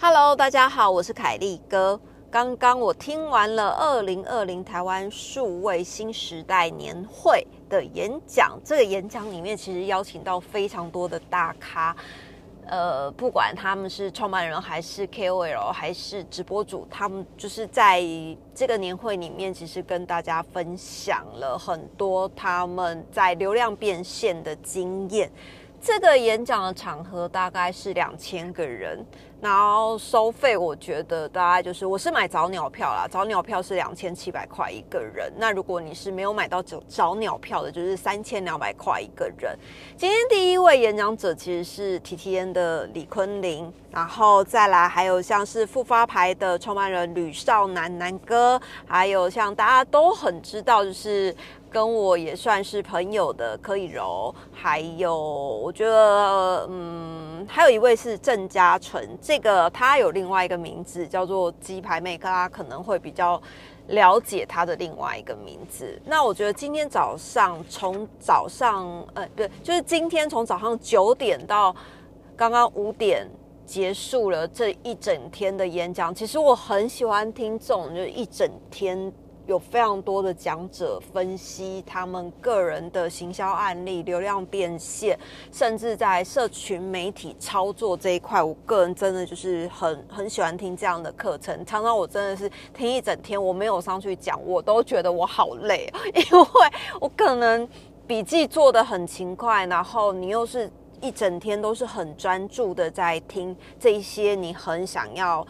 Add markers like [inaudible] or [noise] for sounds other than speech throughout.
Hello，大家好，我是凯丽哥。刚刚我听完了二零二零台湾数位新时代年会的演讲，这个演讲里面其实邀请到非常多的大咖。呃，不管他们是创办人还是 KOL 还是直播主，他们就是在这个年会里面，其实跟大家分享了很多他们在流量变现的经验。这个演讲的场合大概是两千个人。然后收费，我觉得大概就是我是买早鸟票啦，早鸟票是两千七百块一个人。那如果你是没有买到早早鸟票的，就是三千两百块一个人。今天第一位演讲者其实是 T T N 的李坤林，然后再来还有像是复发牌的创办人吕少南南哥，还有像大家都很知道就是。跟我也算是朋友的柯以柔，还有我觉得，嗯，还有一位是郑嘉纯，这个他有另外一个名字叫做鸡排妹，大家可能会比较了解他的另外一个名字。那我觉得今天早上从早上，呃，不对，就是今天从早上九点到刚刚五点结束了这一整天的演讲。其实我很喜欢听这种，就是一整天。有非常多的讲者分析他们个人的行销案例、流量变现，甚至在社群媒体操作这一块，我个人真的就是很很喜欢听这样的课程。常常我真的是听一整天，我没有上去讲，我都觉得我好累，因为我可能笔记做的很勤快，然后你又是一整天都是很专注的在听这一些你很想要。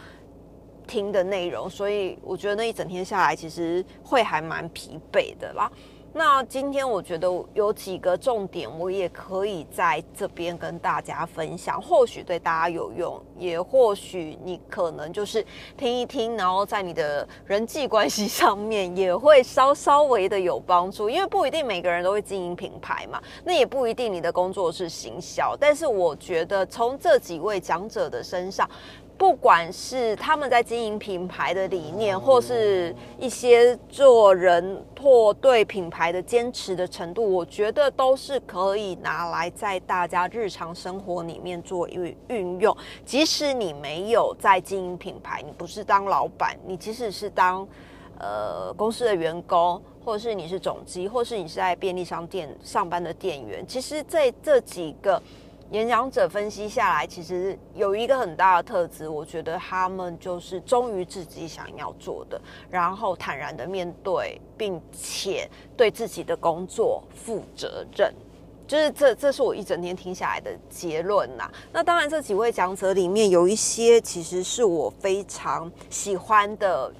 听的内容，所以我觉得那一整天下来，其实会还蛮疲惫的啦。那今天我觉得有几个重点，我也可以在这边跟大家分享，或许对大家有用，也或许你可能就是听一听，然后在你的人际关系上面也会稍稍微的有帮助，因为不一定每个人都会经营品牌嘛，那也不一定你的工作是行销，但是我觉得从这几位讲者的身上。不管是他们在经营品牌的理念，或是一些做人或对品牌的坚持的程度，我觉得都是可以拿来在大家日常生活里面做运运用。即使你没有在经营品牌，你不是当老板，你即使是当呃公司的员工，或者是你是总机，或是你是在便利商店上班的店员，其实在这几个。演讲者分析下来，其实有一个很大的特质，我觉得他们就是忠于自己想要做的，然后坦然的面对，并且对自己的工作负责任。就是这，这是我一整天听下来的结论呐。那当然，这几位讲者里面有一些其实是我非常喜欢的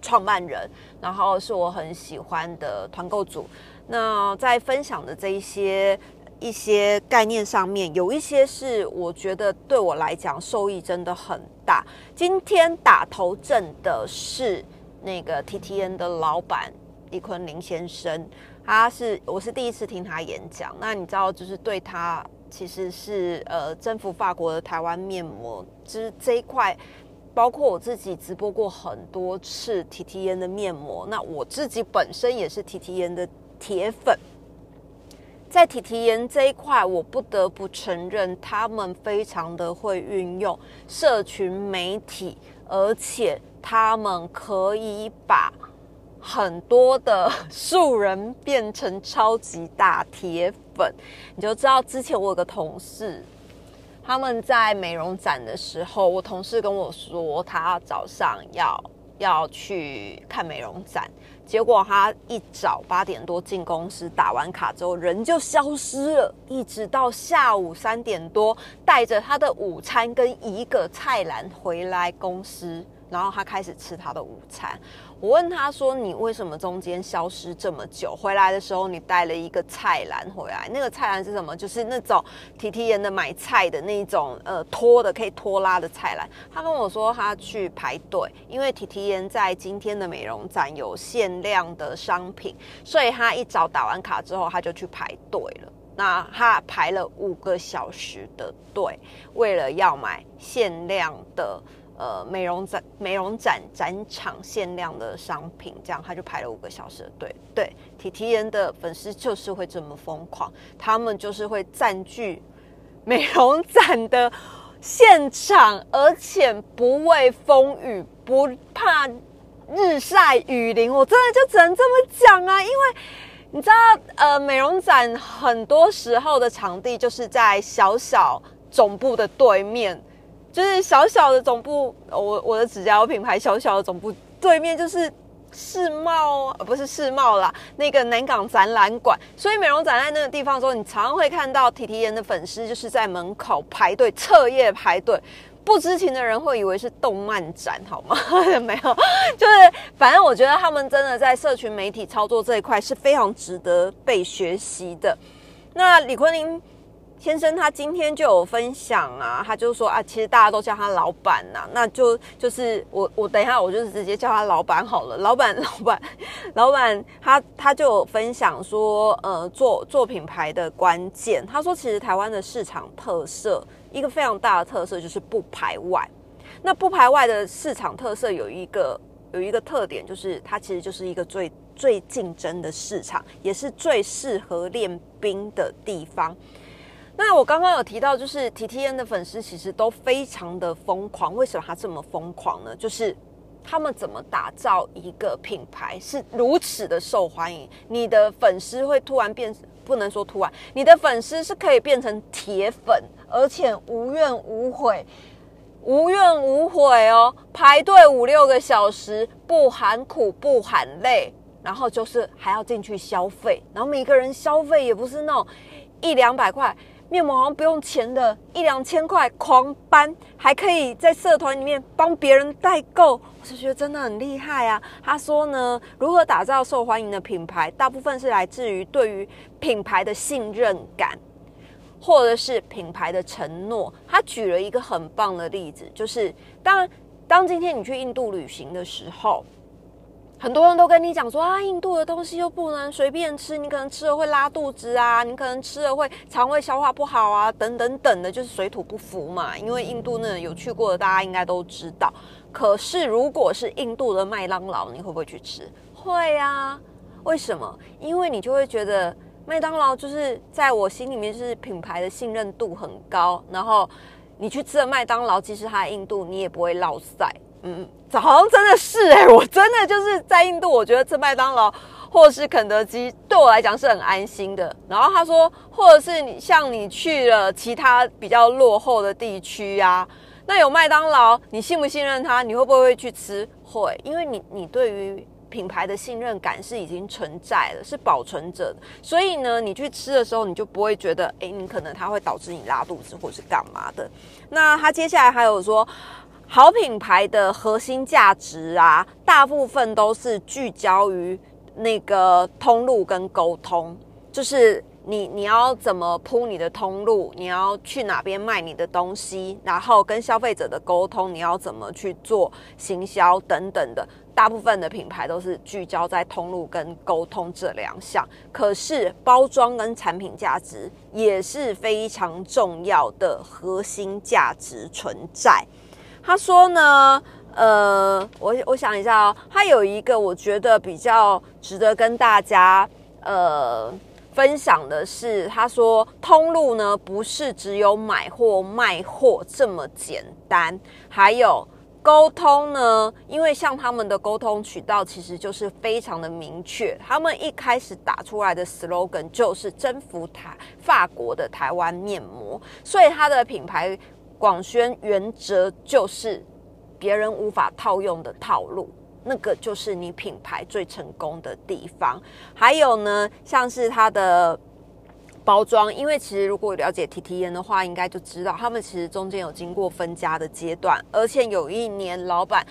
创办人，然后是我很喜欢的团购组。那在分享的这一些。一些概念上面有一些是我觉得对我来讲受益真的很大。今天打头阵的是那个 T T N 的老板李坤林先生，他是我是第一次听他演讲。那你知道，就是对他其实是呃征服法国的台湾面膜，就是这一块，包括我自己直播过很多次 T T N 的面膜。那我自己本身也是 T T N 的铁粉。在体体验这一块，我不得不承认，他们非常的会运用社群媒体，而且他们可以把很多的素人变成超级大铁粉。你就知道，之前我有个同事，他们在美容展的时候，我同事跟我说，他早上要要去看美容展。结果他一早八点多进公司，打完卡之后人就消失了，一直到下午三点多，带着他的午餐跟一个菜篮回来公司。然后他开始吃他的午餐。我问他说：“你为什么中间消失这么久？回来的时候你带了一个菜篮回来，那个菜篮是什么？就是那种提提盐的买菜的那种呃拖的可以拖拉的菜篮。”他跟我说他去排队，因为提提盐在今天的美容展有限量的商品，所以他一早打完卡之后他就去排队了。那他排了五个小时的队，为了要买限量的。呃美容展美容展展场限量的商品，这样他就排了五个小时的队。对，体体颜的粉丝就是会这么疯狂，他们就是会占据美容展的现场，而且不畏风雨，不怕日晒雨淋。我真的就只能这么讲啊，因为。你知道，呃，美容展很多时候的场地就是在小小总部的对面，就是小小的总部，我我的指甲油品牌小小的总部对面就是世贸，不是世贸啦，那个南港展览馆。所以美容展在那个地方的时候，你常常会看到体体颜的粉丝就是在门口排队彻夜排队。不知情的人会以为是动漫展，好吗？[laughs] 没有，就是反正我觉得他们真的在社群媒体操作这一块是非常值得被学习的。那李坤林先生他今天就有分享啊，他就说啊，其实大家都叫他老板呐，那就就是我我等一下我就直接叫他老板好了，老板老板老板，他他就有分享说，呃，做做品牌的关键，他说其实台湾的市场特色。一个非常大的特色就是不排外。那不排外的市场特色有一个有一个特点，就是它其实就是一个最最竞争的市场，也是最适合练兵的地方。那我刚刚有提到，就是 T T N 的粉丝其实都非常的疯狂。为什么他这么疯狂呢？就是他们怎么打造一个品牌是如此的受欢迎？你的粉丝会突然变，不能说突然，你的粉丝是可以变成铁粉。而且无怨无悔，无怨无悔哦！排队五六个小时，不喊苦不喊累，然后就是还要进去消费，然后每个人消费也不是那种一两百块面膜，好像不用钱的，一两千块狂搬，还可以在社团里面帮别人代购，我是觉得真的很厉害啊！他说呢，如何打造受欢迎的品牌，大部分是来自于对于品牌的信任感。或者是品牌的承诺，他举了一个很棒的例子，就是当当今天你去印度旅行的时候，很多人都跟你讲说啊，印度的东西又不能随便吃，你可能吃了会拉肚子啊，你可能吃了会肠胃消化不好啊，等等等的，就是水土不服嘛。因为印度那有去过的，大家应该都知道。可是如果是印度的麦当劳，你会不会去吃？会啊。为什么？因为你就会觉得。麦当劳就是在我心里面就是品牌的信任度很高，然后你去吃了麦当劳，即使它印度，你也不会落塞。嗯，好像真的是哎，[laughs] 我真的就是在印度，我觉得吃麦当劳或者是肯德基对我来讲是很安心的。然后他说，或者是你像你去了其他比较落后的地区啊，那有麦当劳，你信不信任他？你会不会去吃？会，因为你你对于。品牌的信任感是已经存在了，是保存着的，所以呢，你去吃的时候，你就不会觉得，哎，你可能它会导致你拉肚子或是干嘛的。那他接下来还有说，好品牌的核心价值啊，大部分都是聚焦于那个通路跟沟通，就是你你要怎么铺你的通路，你要去哪边卖你的东西，然后跟消费者的沟通，你要怎么去做行销等等的。大部分的品牌都是聚焦在通路跟沟通这两项，可是包装跟产品价值也是非常重要的核心价值存在。他说呢，呃，我我想一下哦，他有一个我觉得比较值得跟大家呃分享的是，他说通路呢不是只有买货卖货这么简单，还有。沟通呢？因为像他们的沟通渠道其实就是非常的明确，他们一开始打出来的 slogan 就是征服台法国的台湾面膜，所以它的品牌广宣原则就是别人无法套用的套路，那个就是你品牌最成功的地方。还有呢，像是它的。包装，因为其实如果了解 T T N 的话，应该就知道他们其实中间有经过分家的阶段，而且有一年老板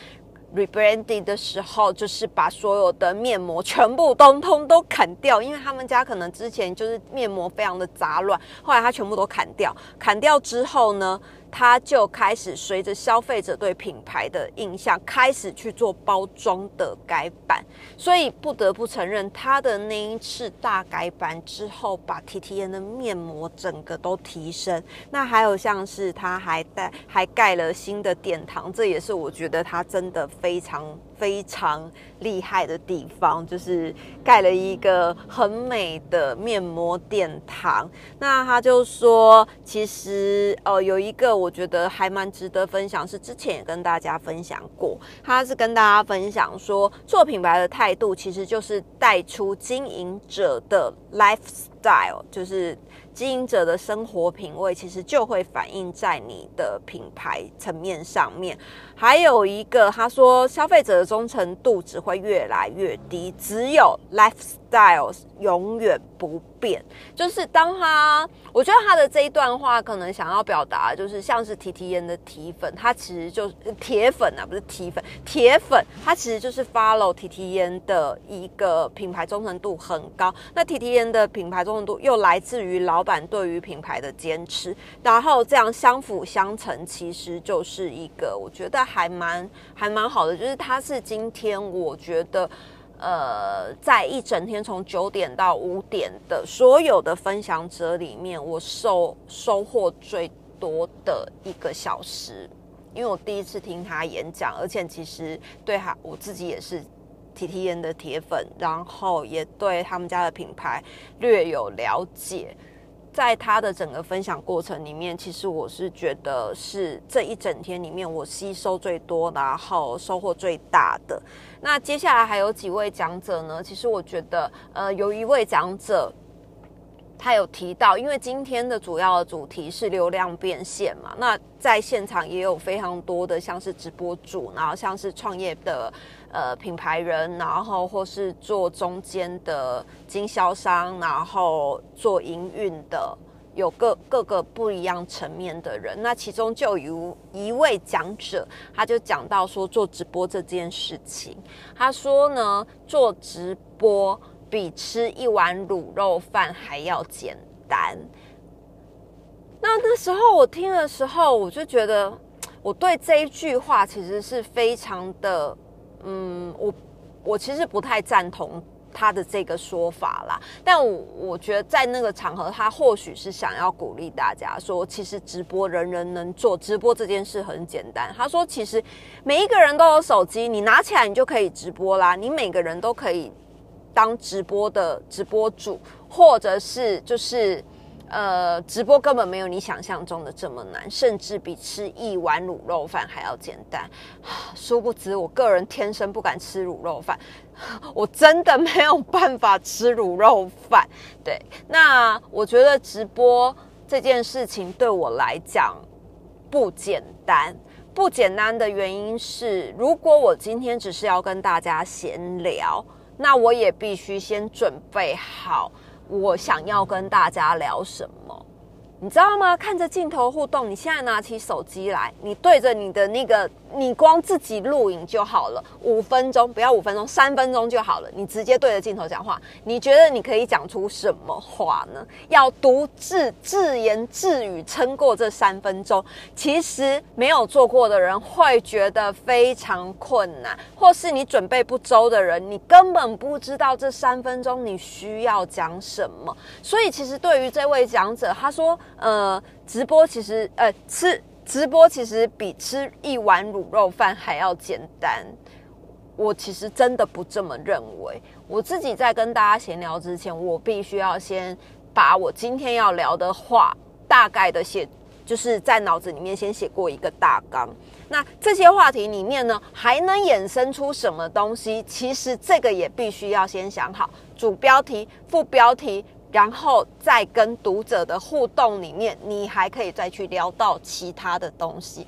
rebranding 的时候，就是把所有的面膜全部通通都砍掉，因为他们家可能之前就是面膜非常的杂乱，后来他全部都砍掉。砍掉之后呢，它就开始随着消费者对品牌的印象，开始去做包装的改版。所以不得不承认，它的那一次大改版之后，把 T T N 的面膜整个都提升。那还有像是它还带还盖了新的殿堂，这也是我觉得它真的非常。非常厉害的地方，就是盖了一个很美的面膜殿堂。那他就说，其实呃有一个我觉得还蛮值得分享，是之前也跟大家分享过。他是跟大家分享说，做品牌的态度其实就是带出经营者的 lifestyle，就是。经营者的生活品味其实就会反映在你的品牌层面上面。还有一个，他说消费者的忠诚度只会越来越低，只有 lifestyle 永远不变。就是当他，我觉得他的这一段话可能想要表达，就是像是 T T N 的铁粉，他其实就是铁粉啊，不是铁粉，铁粉，他其实就是 follow T T N 的一个品牌忠诚度很高。那 T T N 的品牌忠诚度又来自于老。板对于品牌的坚持，然后这样相辅相成，其实就是一个我觉得还蛮还蛮好的。就是他是今天我觉得，呃，在一整天从九点到五点的所有的分享者里面，我收收获最多的一个小时，因为我第一次听他演讲，而且其实对他我自己也是 T T N 的铁粉，然后也对他们家的品牌略有了解。在他的整个分享过程里面，其实我是觉得是这一整天里面我吸收最多，然后收获最大的。那接下来还有几位讲者呢？其实我觉得，呃，有一位讲者。他有提到，因为今天的主要的主题是流量变现嘛，那在现场也有非常多的像是直播主，然后像是创业的呃品牌人，然后或是做中间的经销商，然后做营运的，有各各个不一样层面的人。那其中就有一位讲者，他就讲到说做直播这件事情，他说呢，做直播。比吃一碗卤肉饭还要简单。那那时候我听的时候，我就觉得我对这一句话其实是非常的，嗯，我我其实不太赞同他的这个说法啦。但我我觉得在那个场合，他或许是想要鼓励大家说，其实直播人人能做，直播这件事很简单。他说，其实每一个人都有手机，你拿起来你就可以直播啦，你每个人都可以。当直播的直播主，或者是就是，呃，直播根本没有你想象中的这么难，甚至比吃一碗卤肉饭还要简单。[sighs] 殊不知，我个人天生不敢吃卤肉饭，[laughs] 我真的没有办法吃卤肉饭。对，那我觉得直播这件事情对我来讲不简单。不简单的原因是，如果我今天只是要跟大家闲聊。那我也必须先准备好，我想要跟大家聊什么。你知道吗？看着镜头互动，你现在拿起手机来，你对着你的那个，你光自己录影就好了，五分钟，不要五分钟，三分钟就好了。你直接对着镜头讲话，你觉得你可以讲出什么话呢？要独自自言自语撑过这三分钟，其实没有做过的人会觉得非常困难，或是你准备不周的人，你根本不知道这三分钟你需要讲什么。所以，其实对于这位讲者，他说。呃，直播其实，呃，吃直播其实比吃一碗卤肉饭还要简单。我其实真的不这么认为。我自己在跟大家闲聊之前，我必须要先把我今天要聊的话大概的写，就是在脑子里面先写过一个大纲。那这些话题里面呢，还能衍生出什么东西？其实这个也必须要先想好，主标题、副标题。然后在跟读者的互动里面，你还可以再去聊到其他的东西。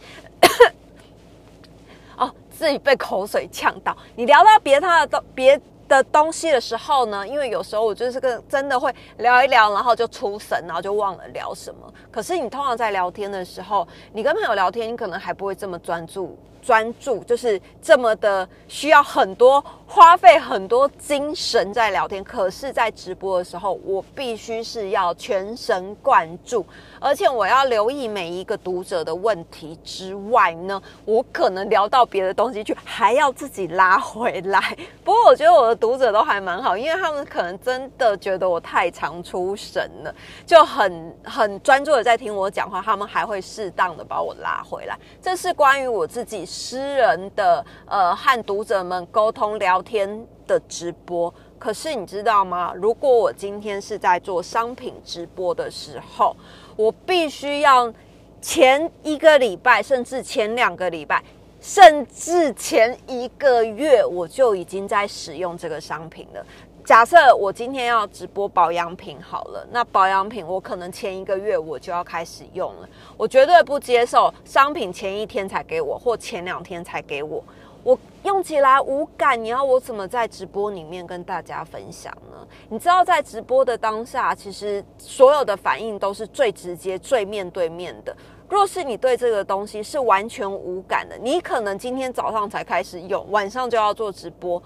[coughs] 哦，自己被口水呛到。你聊到别他的东别的东西的时候呢？因为有时候我就是个真的会聊一聊，然后就出神，然后就忘了聊什么。可是你通常在聊天的时候，你跟朋友聊天，你可能还不会这么专注。专注，就是这么的需要很多花费很多精神在聊天。可是，在直播的时候，我必须是要全神贯注，而且我要留意每一个读者的问题之外呢，我可能聊到别的东西去，还要自己拉回来。[laughs] 不过，我觉得我的读者都还蛮好，因为他们可能真的觉得我太常出神了，就很很专注的在听我讲话，他们还会适当的把我拉回来。这是关于我自己私人的呃和读者们沟通聊聊天的直播。可是你知道吗？如果我今天是在做商品直播的时候，我必须要前一个礼拜，甚至前两个礼拜，甚至前一个月，我就已经在使用这个商品了。假设我今天要直播保养品好了，那保养品我可能前一个月我就要开始用了。我绝对不接受商品前一天才给我，或前两天才给我。我用起来无感，你要我怎么在直播里面跟大家分享呢？你知道，在直播的当下，其实所有的反应都是最直接、最面对面的。若是你对这个东西是完全无感的，你可能今天早上才开始用，晚上就要做直播。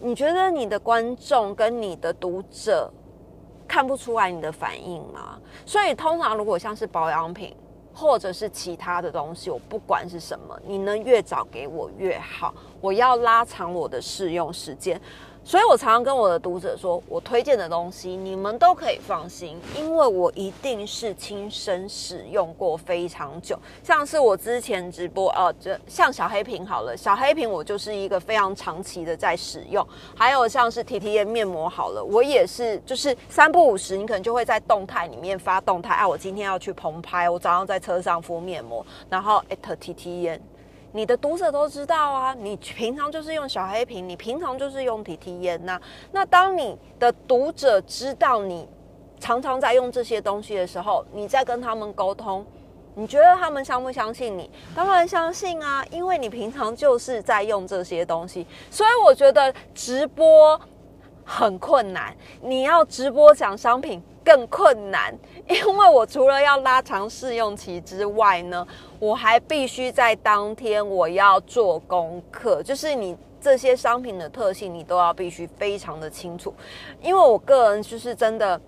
你觉得你的观众跟你的读者看不出来你的反应吗？所以，通常如果像是保养品。或者是其他的东西，我不管是什么，你能越早给我越好，我要拉长我的试用时间。所以我常常跟我的读者说，我推荐的东西你们都可以放心，因为我一定是亲身使用过非常久。像是我之前直播，呃，这像小黑瓶好了，小黑瓶我就是一个非常长期的在使用。还有像是 T T N 面膜好了，我也是，就是三不五时，你可能就会在动态里面发动态，啊，我今天要去棚拍，我早上在车上敷面膜，然后 at T T 烟。你的读者都知道啊，你平常就是用小黑瓶，你平常就是用 T T 烟呐。那当你的读者知道你常常在用这些东西的时候，你在跟他们沟通，你觉得他们相不相信你？当然相信啊，因为你平常就是在用这些东西。所以我觉得直播很困难，你要直播讲商品。更困难，因为我除了要拉长试用期之外呢，我还必须在当天我要做功课，就是你这些商品的特性，你都要必须非常的清楚。因为我个人就是真的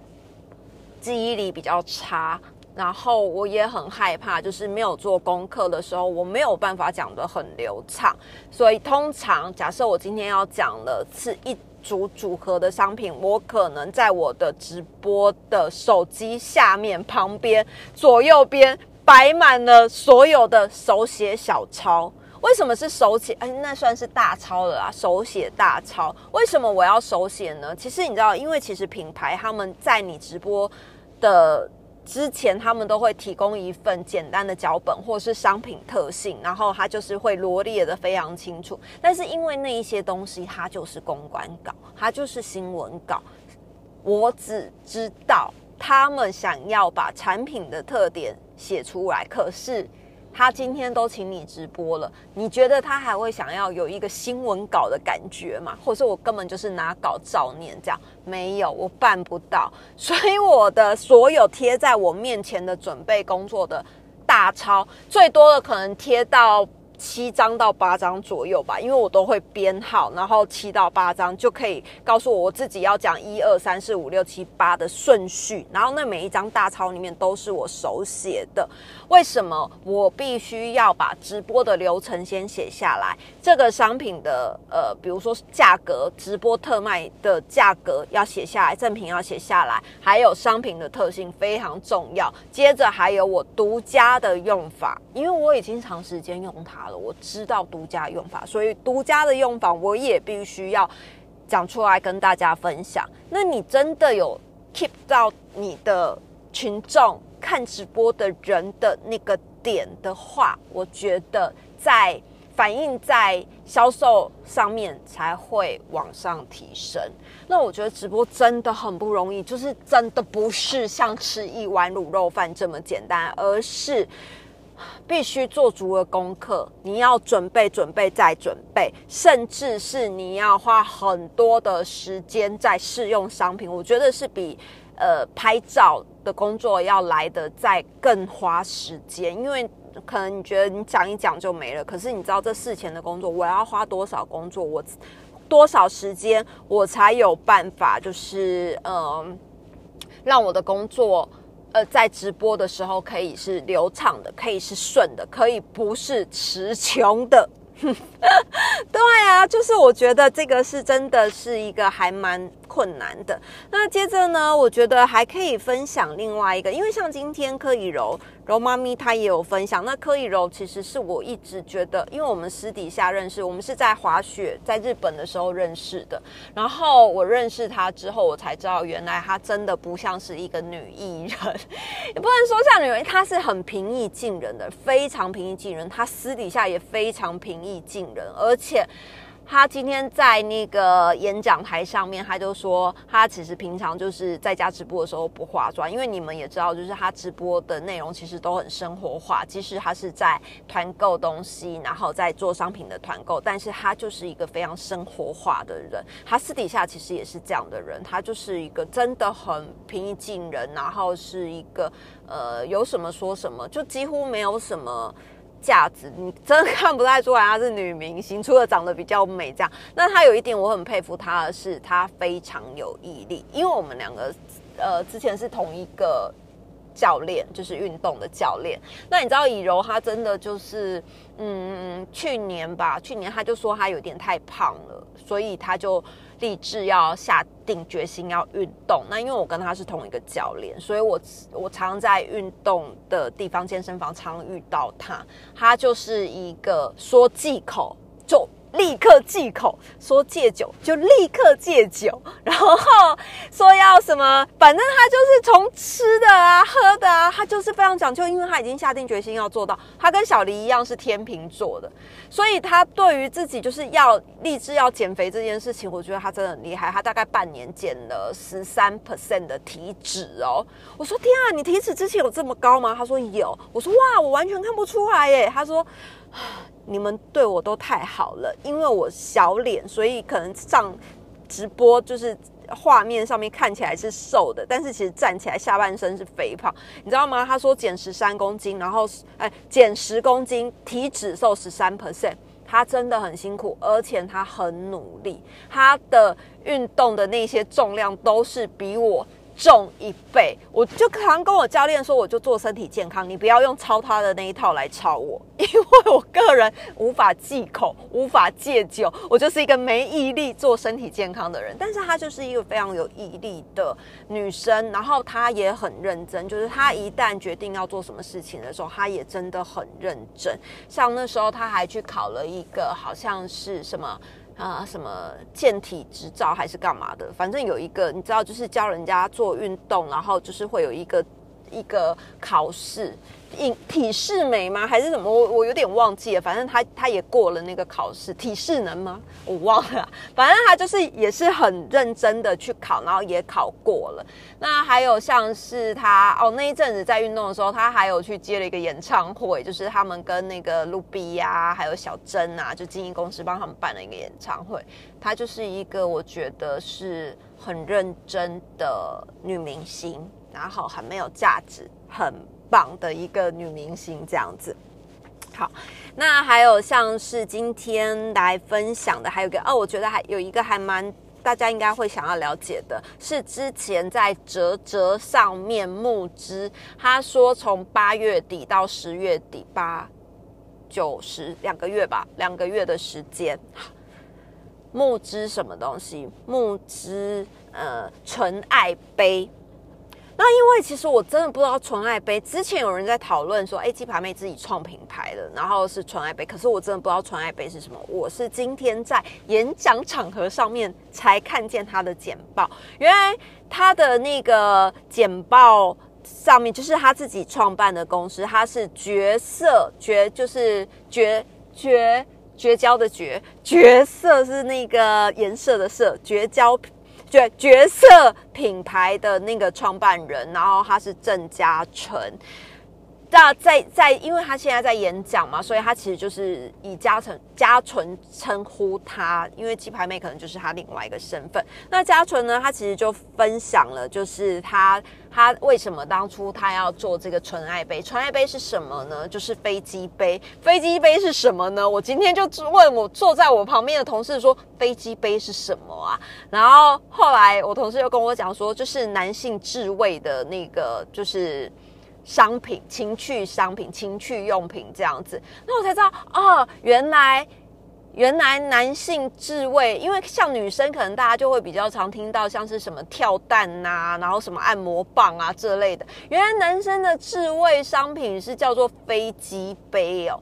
记忆力比较差，然后我也很害怕，就是没有做功课的时候，我没有办法讲得很流畅。所以通常假设我今天要讲的是一。组组合的商品，我可能在我的直播的手机下面旁边左右边摆满了所有的手写小抄。为什么是手写？哎，那算是大抄了啊！手写大抄，为什么我要手写呢？其实你知道，因为其实品牌他们在你直播的。之前他们都会提供一份简单的脚本，或是商品特性，然后它就是会罗列的非常清楚。但是因为那一些东西，它就是公关稿，它就是新闻稿，我只知道他们想要把产品的特点写出来，可是。他今天都请你直播了，你觉得他还会想要有一个新闻稿的感觉吗？或者说我根本就是拿稿照念这样？没有，我办不到。[laughs] 所以我的所有贴在我面前的准备工作的大抄，最多的可能贴到。七张到八张左右吧，因为我都会编号，然后七到八张就可以告诉我我自己要讲一二三四五六七八的顺序，然后那每一张大钞里面都是我手写的。为什么我必须要把直播的流程先写下来？这个商品的呃，比如说价格，直播特卖的价格要写下来，赠品要写下来，还有商品的特性非常重要。接着还有我独家的用法，因为我已经长时间用它了。我知道独家用法，所以独家的用法我也必须要讲出来跟大家分享。那你真的有 keep 到你的群众看直播的人的那个点的话，我觉得在反映在销售上面才会往上提升。那我觉得直播真的很不容易，就是真的不是像吃一碗卤肉饭这么简单，而是。必须做足了功课，你要准备、准备再准备，甚至是你要花很多的时间在试用商品。我觉得是比呃拍照的工作要来的再更花时间，因为可能你觉得你讲一讲就没了，可是你知道这事前的工作，我要花多少工作，我多少时间，我才有办法，就是嗯，让我的工作。呃，在直播的时候可以是流畅的，可以是顺的，可以不是词穷的。对啊，就是我觉得这个是真的是一个还蛮困难的。那接着呢，我觉得还可以分享另外一个，因为像今天柯以柔。柔妈咪她也有分享，那柯以柔其实是我一直觉得，因为我们私底下认识，我们是在滑雪在日本的时候认识的。然后我认识她之后，我才知道原来她真的不像是一个女艺人，[laughs] 也不能说像女人，她是很平易近人的，非常平易近人。她私底下也非常平易近人，而且。他今天在那个演讲台上面，他就说他其实平常就是在家直播的时候不化妆，因为你们也知道，就是他直播的内容其实都很生活化。即使他是在团购东西，然后在做商品的团购，但是他就是一个非常生活化的人。他私底下其实也是这样的人，他就是一个真的很平易近人，然后是一个呃有什么说什么，就几乎没有什么。价值，你真的看不太出来她是女明星，除了长得比较美这样。那她有一点我很佩服她的是，她非常有毅力。因为我们两个，呃，之前是同一个教练，就是运动的教练。那你知道以柔她真的就是，嗯，去年吧，去年她就说她有点太胖了，所以她就。立志要下定决心要运动，那因为我跟他是同一个教练，所以我我常在运动的地方健身房常遇到他，他就是一个说忌口就。立刻忌口，说戒酒就立刻戒酒，然后说要什么，反正他就是从吃的啊、喝的啊，他就是非常讲究，因为他已经下定决心要做到。他跟小黎一样是天秤座的，所以他对于自己就是要立志要减肥这件事情，我觉得他真的很厉害。他大概半年减了十三 percent 的体脂哦。我说天啊，你体脂之前有这么高吗？他说有。我说哇，我完全看不出来耶。他说。你们对我都太好了，因为我小脸，所以可能上直播就是画面上面看起来是瘦的，但是其实站起来下半身是肥胖，你知道吗？他说减十三公斤，然后哎减十公斤，体脂瘦十三 percent，他真的很辛苦，而且他很努力，他的运动的那些重量都是比我。重一倍，我就常跟我教练说，我就做身体健康，你不要用抄他的那一套来抄我，[laughs] 因为我个人无法忌口，无法戒酒，我就是一个没毅力做身体健康的人。但是她就是一个非常有毅力的女生，然后她也很认真，就是她一旦决定要做什么事情的时候，她也真的很认真。像那时候，她还去考了一个好像是什么。啊，什么健体执照还是干嘛的？反正有一个，你知道，就是教人家做运动，然后就是会有一个一个考试。体体适美吗？还是什么？我我有点忘记了。反正他他也过了那个考试，体适能吗？我忘了。反正他就是也是很认真的去考，然后也考过了。那还有像是他哦，那一阵子在运动的时候，他还有去接了一个演唱会，就是他们跟那个露比呀，还有小珍啊，就经纪公司帮他们办了一个演唱会。她就是一个我觉得是很认真的女明星，然后很没有价值，很。棒的一个女明星这样子，好，那还有像是今天来分享的，还有一个哦，我觉得还有一个还蛮大家应该会想要了解的，是之前在折折上面募资，他说从八月底到十月底，八九十两个月吧，两个月的时间，募资什么东西？募资呃纯爱杯。那因为其实我真的不知道纯爱杯，之前有人在讨论说，哎，鸡排妹自己创品牌的，然后是纯爱杯，可是我真的不知道纯爱杯是什么。我是今天在演讲场合上面才看见他的简报，原来他的那个简报上面就是他自己创办的公司，他是绝色绝，就是绝绝绝交的绝，绝色是那个颜色的色，绝交。角角色品牌的那个创办人，然后他是郑嘉诚。那在在，因为他现在在演讲嘛，所以他其实就是以嘉诚嘉纯称呼他，因为鸡排妹可能就是他另外一个身份。那嘉纯呢，他其实就分享了，就是他他为什么当初他要做这个纯爱杯？纯爱杯是什么呢？就是飞机杯。飞机杯是什么呢？我今天就问我坐在我旁边的同事说，飞机杯是什么啊？然后后来我同事又跟我讲说，就是男性自慰的那个，就是。商品、情趣商品、情趣用品这样子，那我才知道哦，原来原来男性自慰，因为像女生可能大家就会比较常听到像是什么跳蛋呐，然后什么按摩棒啊这类的，原来男生的自慰商品是叫做飞机杯哦。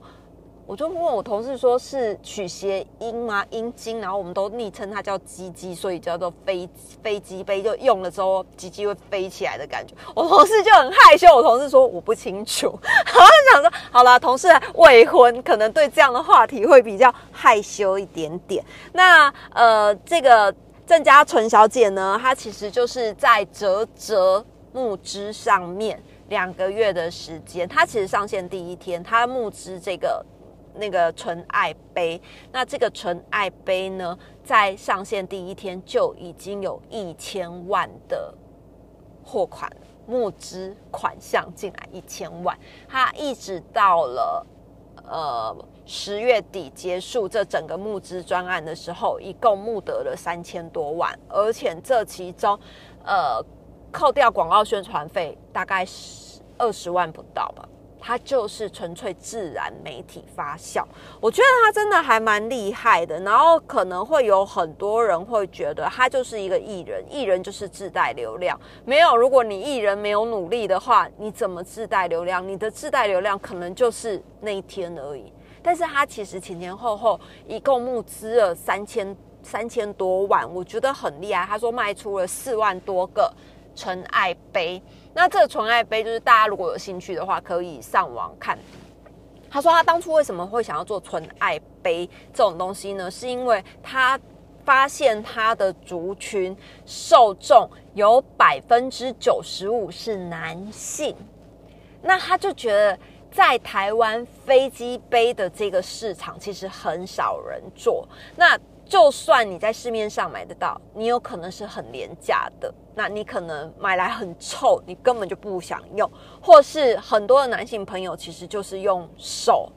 我就问我同事说，是取谐音吗？阴茎，然后我们都昵称它叫鸡鸡，所以叫做飞飞机杯，就用了之后鸡鸡会飞起来的感觉。我同事就很害羞，我同事说我不清楚，[laughs] 然后想说好了，同事未婚，可能对这样的话题会比较害羞一点点。那呃，这个郑家纯小姐呢，她其实就是在泽泽木枝上面两个月的时间，她其实上线第一天，她木枝这个。那个纯爱杯，那这个纯爱杯呢，在上线第一天就已经有一千万的货款募资款项进来，一千万。它一直到了呃十月底结束这整个募资专案的时候，一共募得了三千多万，而且这其中呃扣掉广告宣传费，大概十二十万不到吧。它就是纯粹自然媒体发酵，我觉得他真的还蛮厉害的。然后可能会有很多人会觉得他就是一个艺人，艺人就是自带流量。没有，如果你艺人没有努力的话，你怎么自带流量？你的自带流量可能就是那一天而已。但是他其实前前后后一共募资了三千三千多万，我觉得很厉害。他说卖出了四万多个纯爱杯。那这个纯爱杯，就是大家如果有兴趣的话，可以上网看。他说他当初为什么会想要做纯爱杯这种东西呢？是因为他发现他的族群受众有百分之九十五是男性，那他就觉得在台湾飞机杯的这个市场其实很少人做。那就算你在市面上买得到，你有可能是很廉价的，那你可能买来很臭，你根本就不想用，或是很多的男性朋友其实就是用手，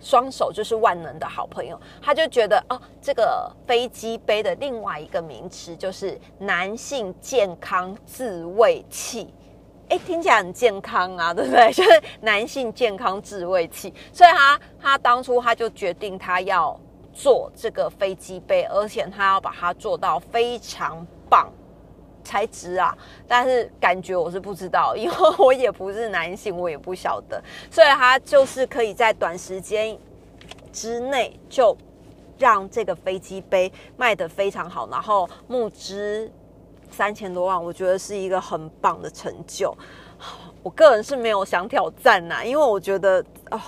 双手就是万能的好朋友，他就觉得哦，这个飞机杯的另外一个名词就是男性健康自慰器，哎，听起来很健康啊，对不对？[laughs] 就是男性健康自慰器，所以他他当初他就决定他要。做这个飞机杯，而且他要把它做到非常棒才值啊！但是感觉我是不知道，因为我也不是男性，我也不晓得。所以他就是可以在短时间之内就让这个飞机杯卖得非常好，然后募资三千多万，我觉得是一个很棒的成就。我个人是没有想挑战呐，因为我觉得哦。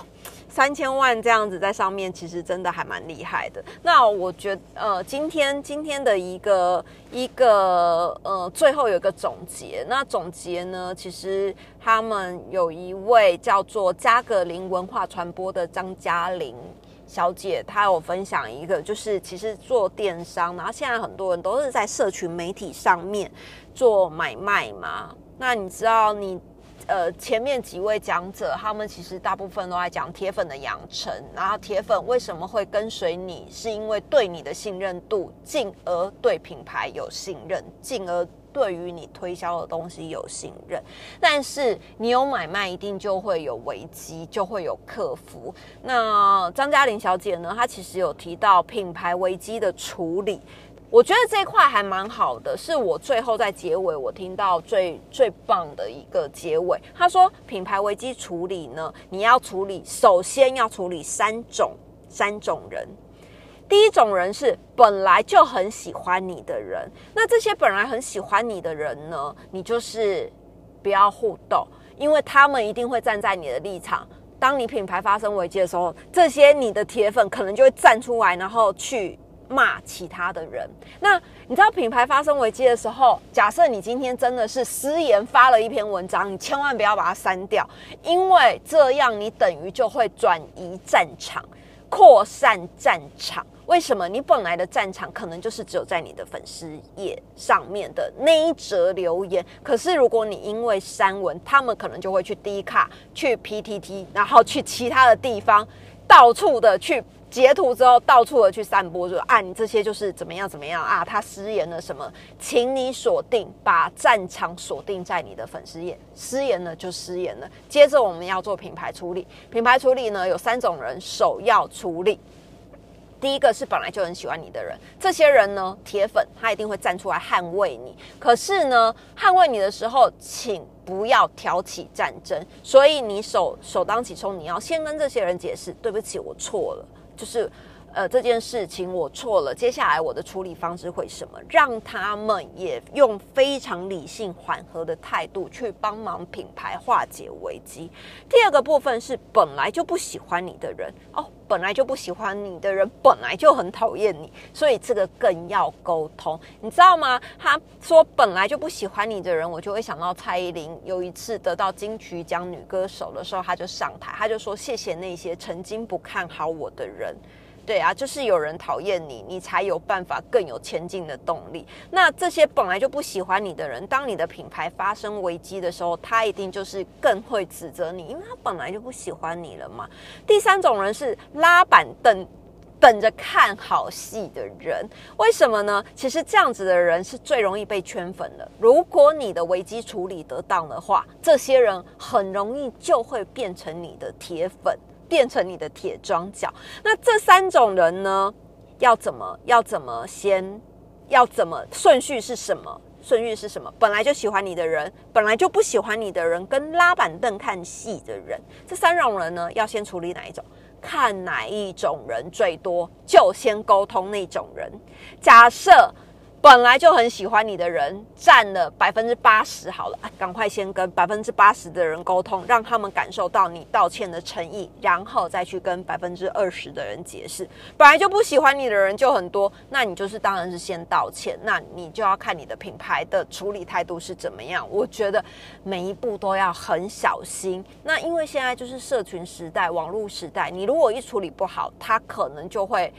三千万这样子在上面，其实真的还蛮厉害的。那我觉得，呃，今天今天的一个一个呃，最后有一个总结。那总结呢，其实他们有一位叫做加格林文化传播的张嘉玲小姐，她有分享一个，就是其实做电商，然后现在很多人都是在社群媒体上面做买卖嘛。那你知道你？呃，前面几位讲者，他们其实大部分都在讲铁粉的养成，然后铁粉为什么会跟随你，是因为对你的信任度，进而对品牌有信任，进而对于你推销的东西有信任。但是你有买卖，一定就会有危机，就会有客服。那张嘉玲小姐呢，她其实有提到品牌危机的处理。我觉得这一块还蛮好的，是我最后在结尾我听到最最棒的一个结尾。他说，品牌危机处理呢，你要处理，首先要处理三种三种人。第一种人是本来就很喜欢你的人，那这些本来很喜欢你的人呢，你就是不要互动，因为他们一定会站在你的立场。当你品牌发生危机的时候，这些你的铁粉可能就会站出来，然后去。骂其他的人。那你知道品牌发生危机的时候，假设你今天真的是私言发了一篇文章，你千万不要把它删掉，因为这样你等于就会转移战场，扩散战场。为什么？你本来的战场可能就是只有在你的粉丝页上面的那一则留言，可是如果你因为删文，他们可能就会去 D 卡、去 PTT，然后去其他的地方，到处的去截图之后，到处的去散播，说啊，你这些就是怎么样怎么样啊，他失言了什么，请你锁定，把战场锁定在你的粉丝页，失言了就失言了。接着我们要做品牌处理，品牌处理呢有三种人，首要处理。第一个是本来就很喜欢你的人，这些人呢，铁粉他一定会站出来捍卫你。可是呢，捍卫你的时候，请不要挑起战争。所以你首首当其冲，你要先跟这些人解释，对不起，我错了，就是。呃，这件事情我错了。接下来我的处理方式会什么？让他们也用非常理性、缓和的态度去帮忙品牌化解危机。第二个部分是本来就不喜欢你的人哦，本来就不喜欢你的人，本来就很讨厌你，所以这个更要沟通，你知道吗？他说本来就不喜欢你的人，我就会想到蔡依林有一次得到金曲奖女歌手的时候，他就上台，他就说谢谢那些曾经不看好我的人。对啊，就是有人讨厌你，你才有办法更有前进的动力。那这些本来就不喜欢你的人，当你的品牌发生危机的时候，他一定就是更会指责你，因为他本来就不喜欢你了嘛。第三种人是拉板凳等着看好戏的人，为什么呢？其实这样子的人是最容易被圈粉的。如果你的危机处理得当的话，这些人很容易就会变成你的铁粉。变成你的铁装脚，那这三种人呢？要怎么？要怎么先？要怎么顺序是什么？顺序是什么？本来就喜欢你的人，本来就不喜欢你的人，跟拉板凳看戏的人，这三种人呢，要先处理哪一种？看哪一种人最多，就先沟通那种人。假设。本来就很喜欢你的人占了百分之八十，好了，赶快先跟百分之八十的人沟通，让他们感受到你道歉的诚意，然后再去跟百分之二十的人解释。本来就不喜欢你的人就很多，那你就是当然是先道歉，那你就要看你的品牌的处理态度是怎么样。我觉得每一步都要很小心。那因为现在就是社群时代、网络时代，你如果一处理不好，它可能就会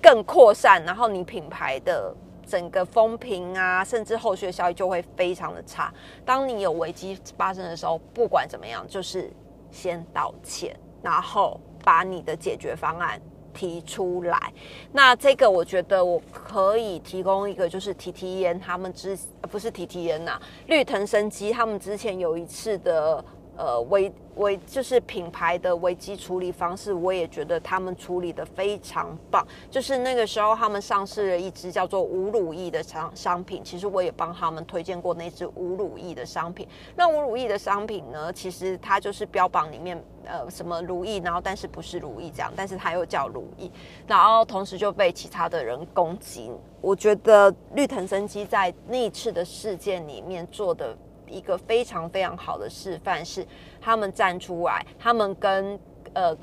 更扩散，然后你品牌的。整个风评啊，甚至后续的效益就会非常的差。当你有危机发生的时候，不管怎么样，就是先道歉，然后把你的解决方案提出来。那这个我觉得我可以提供一个，就是 T T N 他们之不是 T T N 呐，绿藤生机他们之前有一次的。呃，危危就是品牌的危机处理方式，我也觉得他们处理的非常棒。就是那个时候，他们上市了一支叫做无乳液的商商品，其实我也帮他们推荐过那支无乳液的商品。那无乳液的商品呢，其实它就是标榜里面呃什么乳意，然后但是不是乳意这样，但是它又叫乳意，然后同时就被其他的人攻击。我觉得绿藤生机在那一次的事件里面做的。一个非常非常好的示范是，他们站出来，他们跟呃，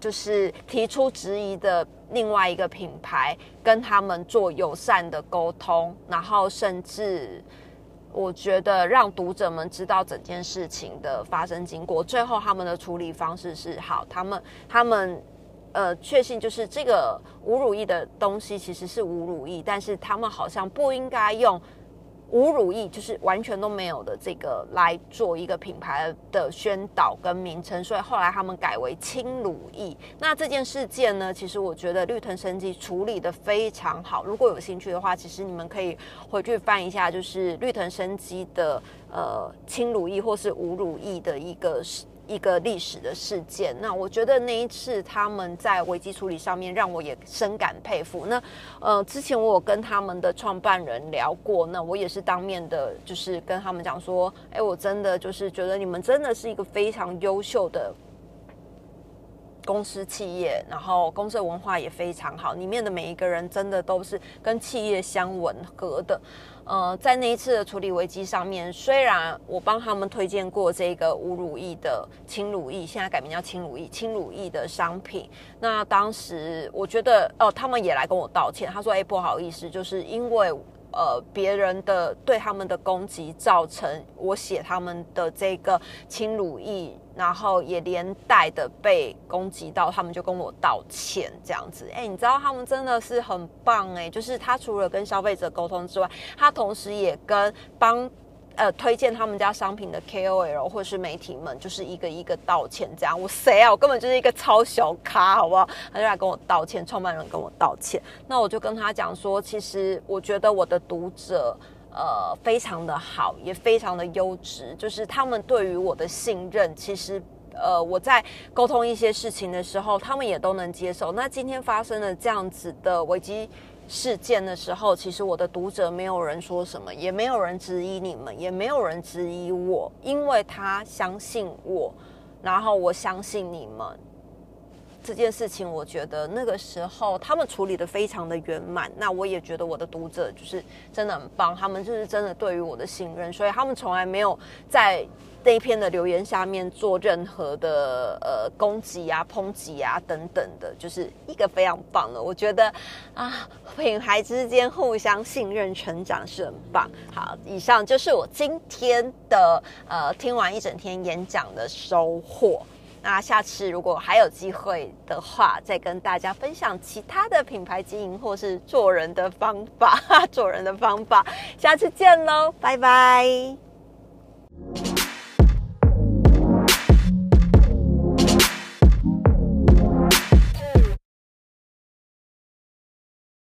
就是提出质疑的另外一个品牌，跟他们做友善的沟通，然后甚至我觉得让读者们知道整件事情的发生经过。最后他们的处理方式是好，他们他们呃确信就是这个无乳意的东西其实是无乳意，但是他们好像不应该用。无乳液就是完全都没有的这个来做一个品牌的宣导跟名称，所以后来他们改为轻乳液。那这件事件呢，其实我觉得绿藤生机处理的非常好。如果有兴趣的话，其实你们可以回去翻一下，就是绿藤生机的呃轻乳液或是无乳液的一个。一个历史的事件，那我觉得那一次他们在危机处理上面让我也深感佩服。那呃，之前我有跟他们的创办人聊过，那我也是当面的，就是跟他们讲说，哎，我真的就是觉得你们真的是一个非常优秀的。公司企业，然后公司文化也非常好，里面的每一个人真的都是跟企业相吻合的。呃，在那一次的处理危机上面，虽然我帮他们推荐过这个无乳液的轻乳液，现在改名叫轻乳液，轻乳液的商品，那当时我觉得，哦，他们也来跟我道歉，他说，哎，不好意思，就是因为。呃，别人的对他们的攻击，造成我写他们的这个侵辱意，然后也连带的被攻击到，他们就跟我道歉这样子。哎，你知道他们真的是很棒哎，就是他除了跟消费者沟通之外，他同时也跟帮。呃，推荐他们家商品的 KOL 或是媒体们，就是一个一个道歉，这样我谁啊？我根本就是一个超小咖，好不好？他就来跟我道歉，创办人跟我道歉。那我就跟他讲说，其实我觉得我的读者呃非常的好，也非常的优质，就是他们对于我的信任，其实呃我在沟通一些事情的时候，他们也都能接受。那今天发生了这样子的危机。事件的时候，其实我的读者没有人说什么，也没有人质疑你们，也没有人质疑我，因为他相信我，然后我相信你们。这件事情，我觉得那个时候他们处理的非常的圆满。那我也觉得我的读者就是真的很棒，他们就是真的对于我的信任，所以他们从来没有在那一篇的留言下面做任何的呃攻击啊、抨击啊等等的，就是一个非常棒的。我觉得啊，品牌之间互相信任、成长是很棒。好，以上就是我今天的呃听完一整天演讲的收获。那下次如果还有机会的话再跟大家分享其他的品牌经营或是做人的方法 [laughs] 做人的方法。下次见喽拜拜。